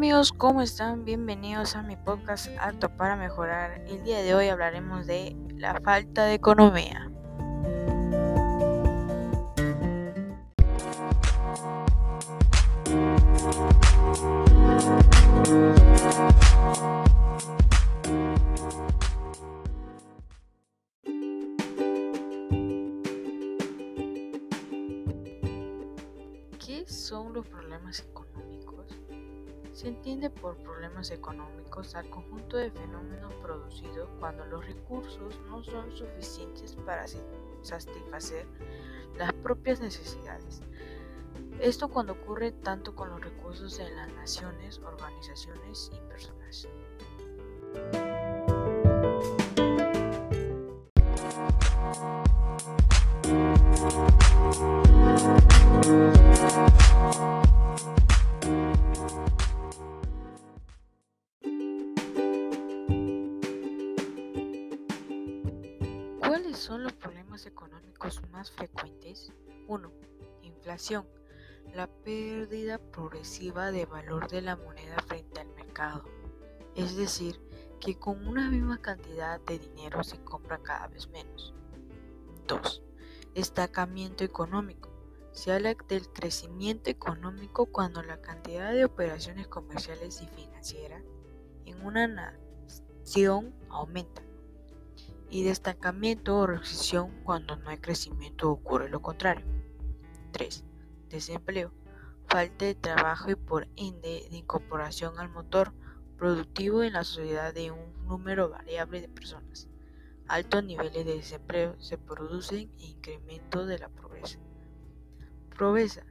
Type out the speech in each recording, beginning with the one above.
amigos, ¿cómo están? Bienvenidos a mi podcast Acto para Mejorar. El día de hoy hablaremos de la falta de economía. ¿Qué son los problemas económicos? Se entiende por problemas económicos al conjunto de fenómenos producidos cuando los recursos no son suficientes para satisfacer las propias necesidades. Esto cuando ocurre tanto con los recursos de las naciones, organizaciones y personas. ¿Cuáles son los problemas económicos más frecuentes? 1. Inflación. La pérdida progresiva de valor de la moneda frente al mercado. Es decir, que con una misma cantidad de dinero se compra cada vez menos. 2. Destacamiento económico. Se habla del crecimiento económico cuando la cantidad de operaciones comerciales y financieras en una nación aumenta y destacamiento o recesión cuando no hay crecimiento ocurre lo contrario. 3. Desempleo. Falta de trabajo y por ende de incorporación al motor productivo en la sociedad de un número variable de personas. Altos niveles de desempleo se producen e incremento de la pobreza. Pobreza.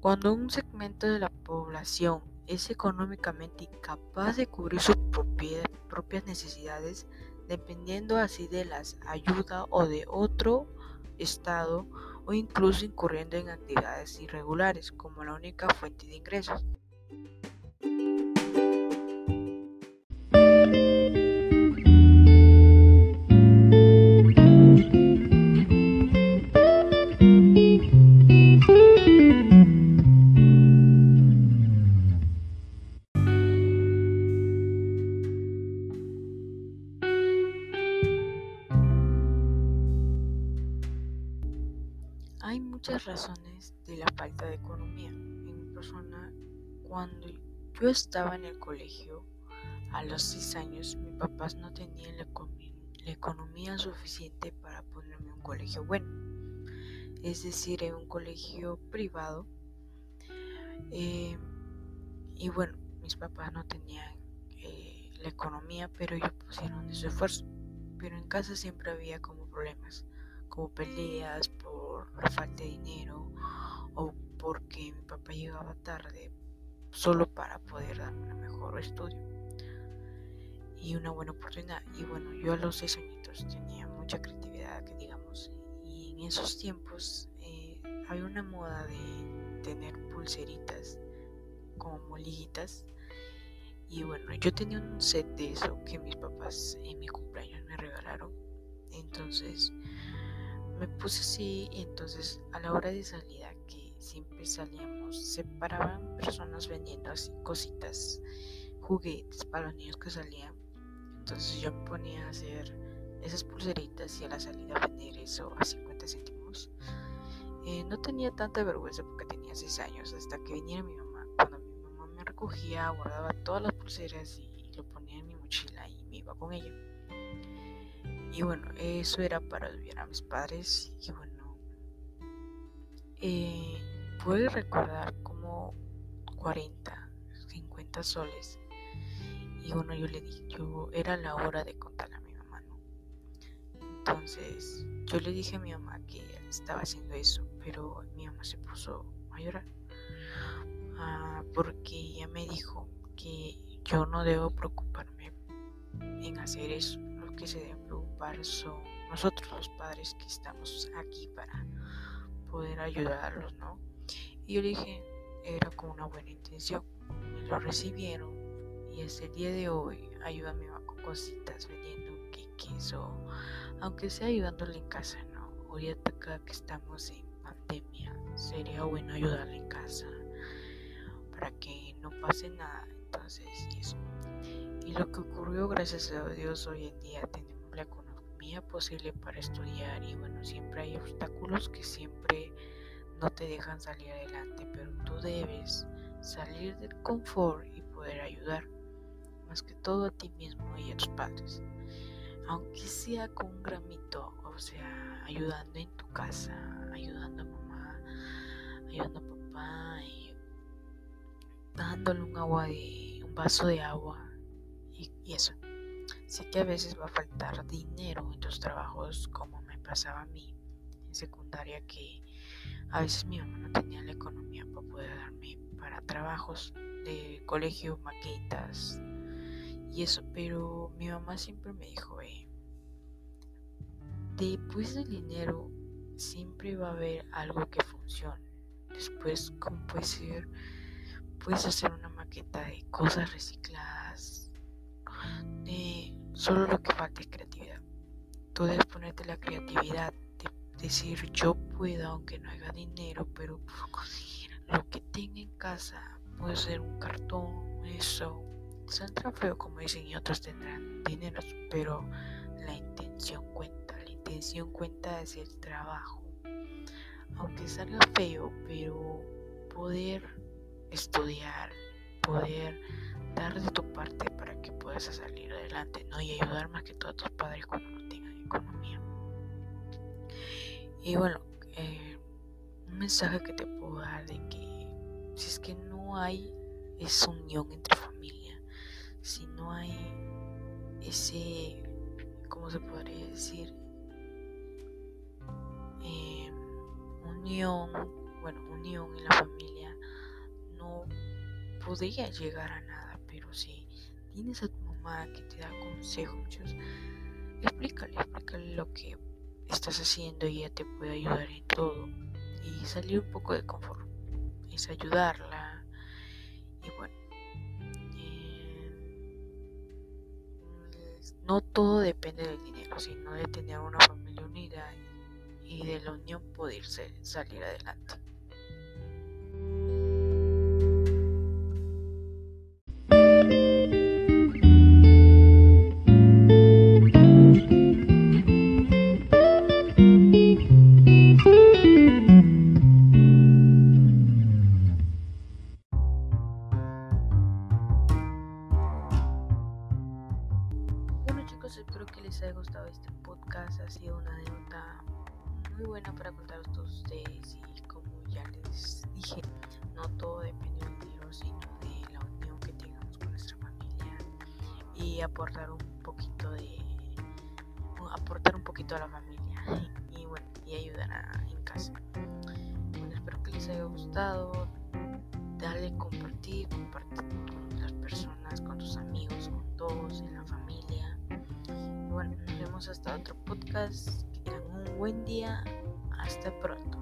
Cuando un segmento de la población es económicamente incapaz de cubrir sus propias necesidades, dependiendo así de las ayudas o de otro Estado o incluso incurriendo en actividades irregulares como la única fuente de ingresos. Muchas razones de la falta de economía. En mi persona, cuando yo estaba en el colegio, a los 6 años, mis papás no tenían la, economía suficiente para ponerme en un colegio bueno. Es decir, en un colegio privado. Eh, y bueno, mis papás no tenían eh, la economía, pero ellos pusieron de su esfuerzo. Pero en casa siempre había como problemas, como peleas por la falta de dinero o porque mi papá llegaba tarde solo para poder darme un mejor estudio y una buena oportunidad. Y bueno, yo a los seis añitos tenía mucha creatividad, que digamos, y en esos tiempos eh, había una moda de tener pulseritas como moliguitas. Y bueno, yo tenía un set de eso que mis papás en mi cumpleaños me regalaron. Entonces me puse así y entonces a la hora de salida que siempre salíamos se paraban personas vendiendo así cositas, juguetes para los niños que salían. Entonces yo me ponía a hacer esas pulseritas y a la salida vender eso a 50 céntimos. Eh, no tenía tanta vergüenza porque tenía 6 años hasta que viniera mi mamá. Cuando mi mamá me recogía, guardaba todas las pulseras y lo ponía en mi mochila y me iba con ella. Y bueno, eso era para ayudar a mis padres. Y bueno, eh, recordar como 40, 50 soles. Y bueno, yo le dije, yo era la hora de contarle a mi mamá, ¿no? Entonces, yo le dije a mi mamá que estaba haciendo eso, pero mi mamá se puso a llorar. Ah, porque ella me dijo que yo no debo preocuparme en hacer eso que se deben preocupar son nosotros los padres que estamos aquí para poder ayudarlos, ¿no? Y yo dije, era con una buena intención, lo recibieron y hasta el día de hoy ayuda a mi mamá con cositas vendiendo queso, aunque sea ayudándole en casa, ¿no? Hoy acá que estamos en pandemia, sería bueno ayudarle en casa para que no pase nada. Entonces, eso. Y lo que ocurrió, gracias a Dios, hoy en día tenemos la economía posible para estudiar y bueno, siempre hay obstáculos que siempre no te dejan salir adelante, pero tú debes salir del confort y poder ayudar más que todo a ti mismo y a tus padres. Aunque sea con un gramito, o sea, ayudando en tu casa, ayudando a mamá, ayudando a papá y dándole un agua de un vaso de agua y, eso. Sé que a veces va a faltar dinero en tus trabajos como me pasaba a mí en secundaria que a veces mi mamá no tenía la economía para poder darme para trabajos de colegio, maquetas y eso, pero mi mamá siempre me dijo, eh, después del dinero siempre va a haber algo que funcione. Después, como puede ser, puedes hacer una maqueta de cosas recicladas, solo lo que falta es creatividad. Tú debes ponerte la creatividad decir yo puedo aunque no haya dinero, pero lo que tenga en casa. Puede ser un cartón, eso. Saldrá feo como dicen y otros tendrán dinero, pero la intención cuenta. La intención cuenta es el trabajo. Aunque salga feo, pero poder estudiar, poder dar de tu parte para que puedas salir adelante, ¿no? Y ayudar más que todo a tus padres cuando no tengan economía. Y bueno, eh, un mensaje que te puedo dar de que si es que no hay esa unión entre familia, si no hay ese, ¿cómo se podría decir? Eh, unión, bueno, unión en la familia, no podría llegar a nada, si tienes a tu mamá que te da consejos, explícale, explícale lo que estás haciendo y ella te puede ayudar en todo. Y salir un poco de confort. Es ayudarla. Y bueno. Eh, no todo depende del dinero, sino de tener una familia unida y de la unión poder salir adelante. Y aportar un poquito de. aportar un poquito a la familia y, bueno, y ayudar a, en casa. Espero que les haya gustado. Dale compartir, compartir con las personas, con tus amigos, con todos en la familia bueno, nos vemos hasta otro podcast. Que tengan un buen día. Hasta pronto.